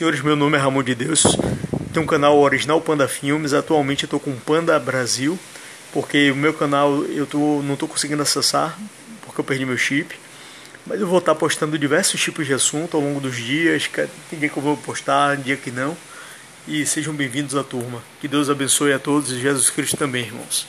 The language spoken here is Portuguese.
Senhores, meu nome é Ramon de Deus. Tenho um canal original Panda Filmes. Atualmente eu estou com Panda Brasil, porque o meu canal eu tô, não estou conseguindo acessar, porque eu perdi meu chip. Mas eu vou estar postando diversos tipos de assunto ao longo dos dias. Tem dia que eu vou postar, dia que não. E sejam bem-vindos à turma. Que Deus abençoe a todos e Jesus Cristo também, irmãos.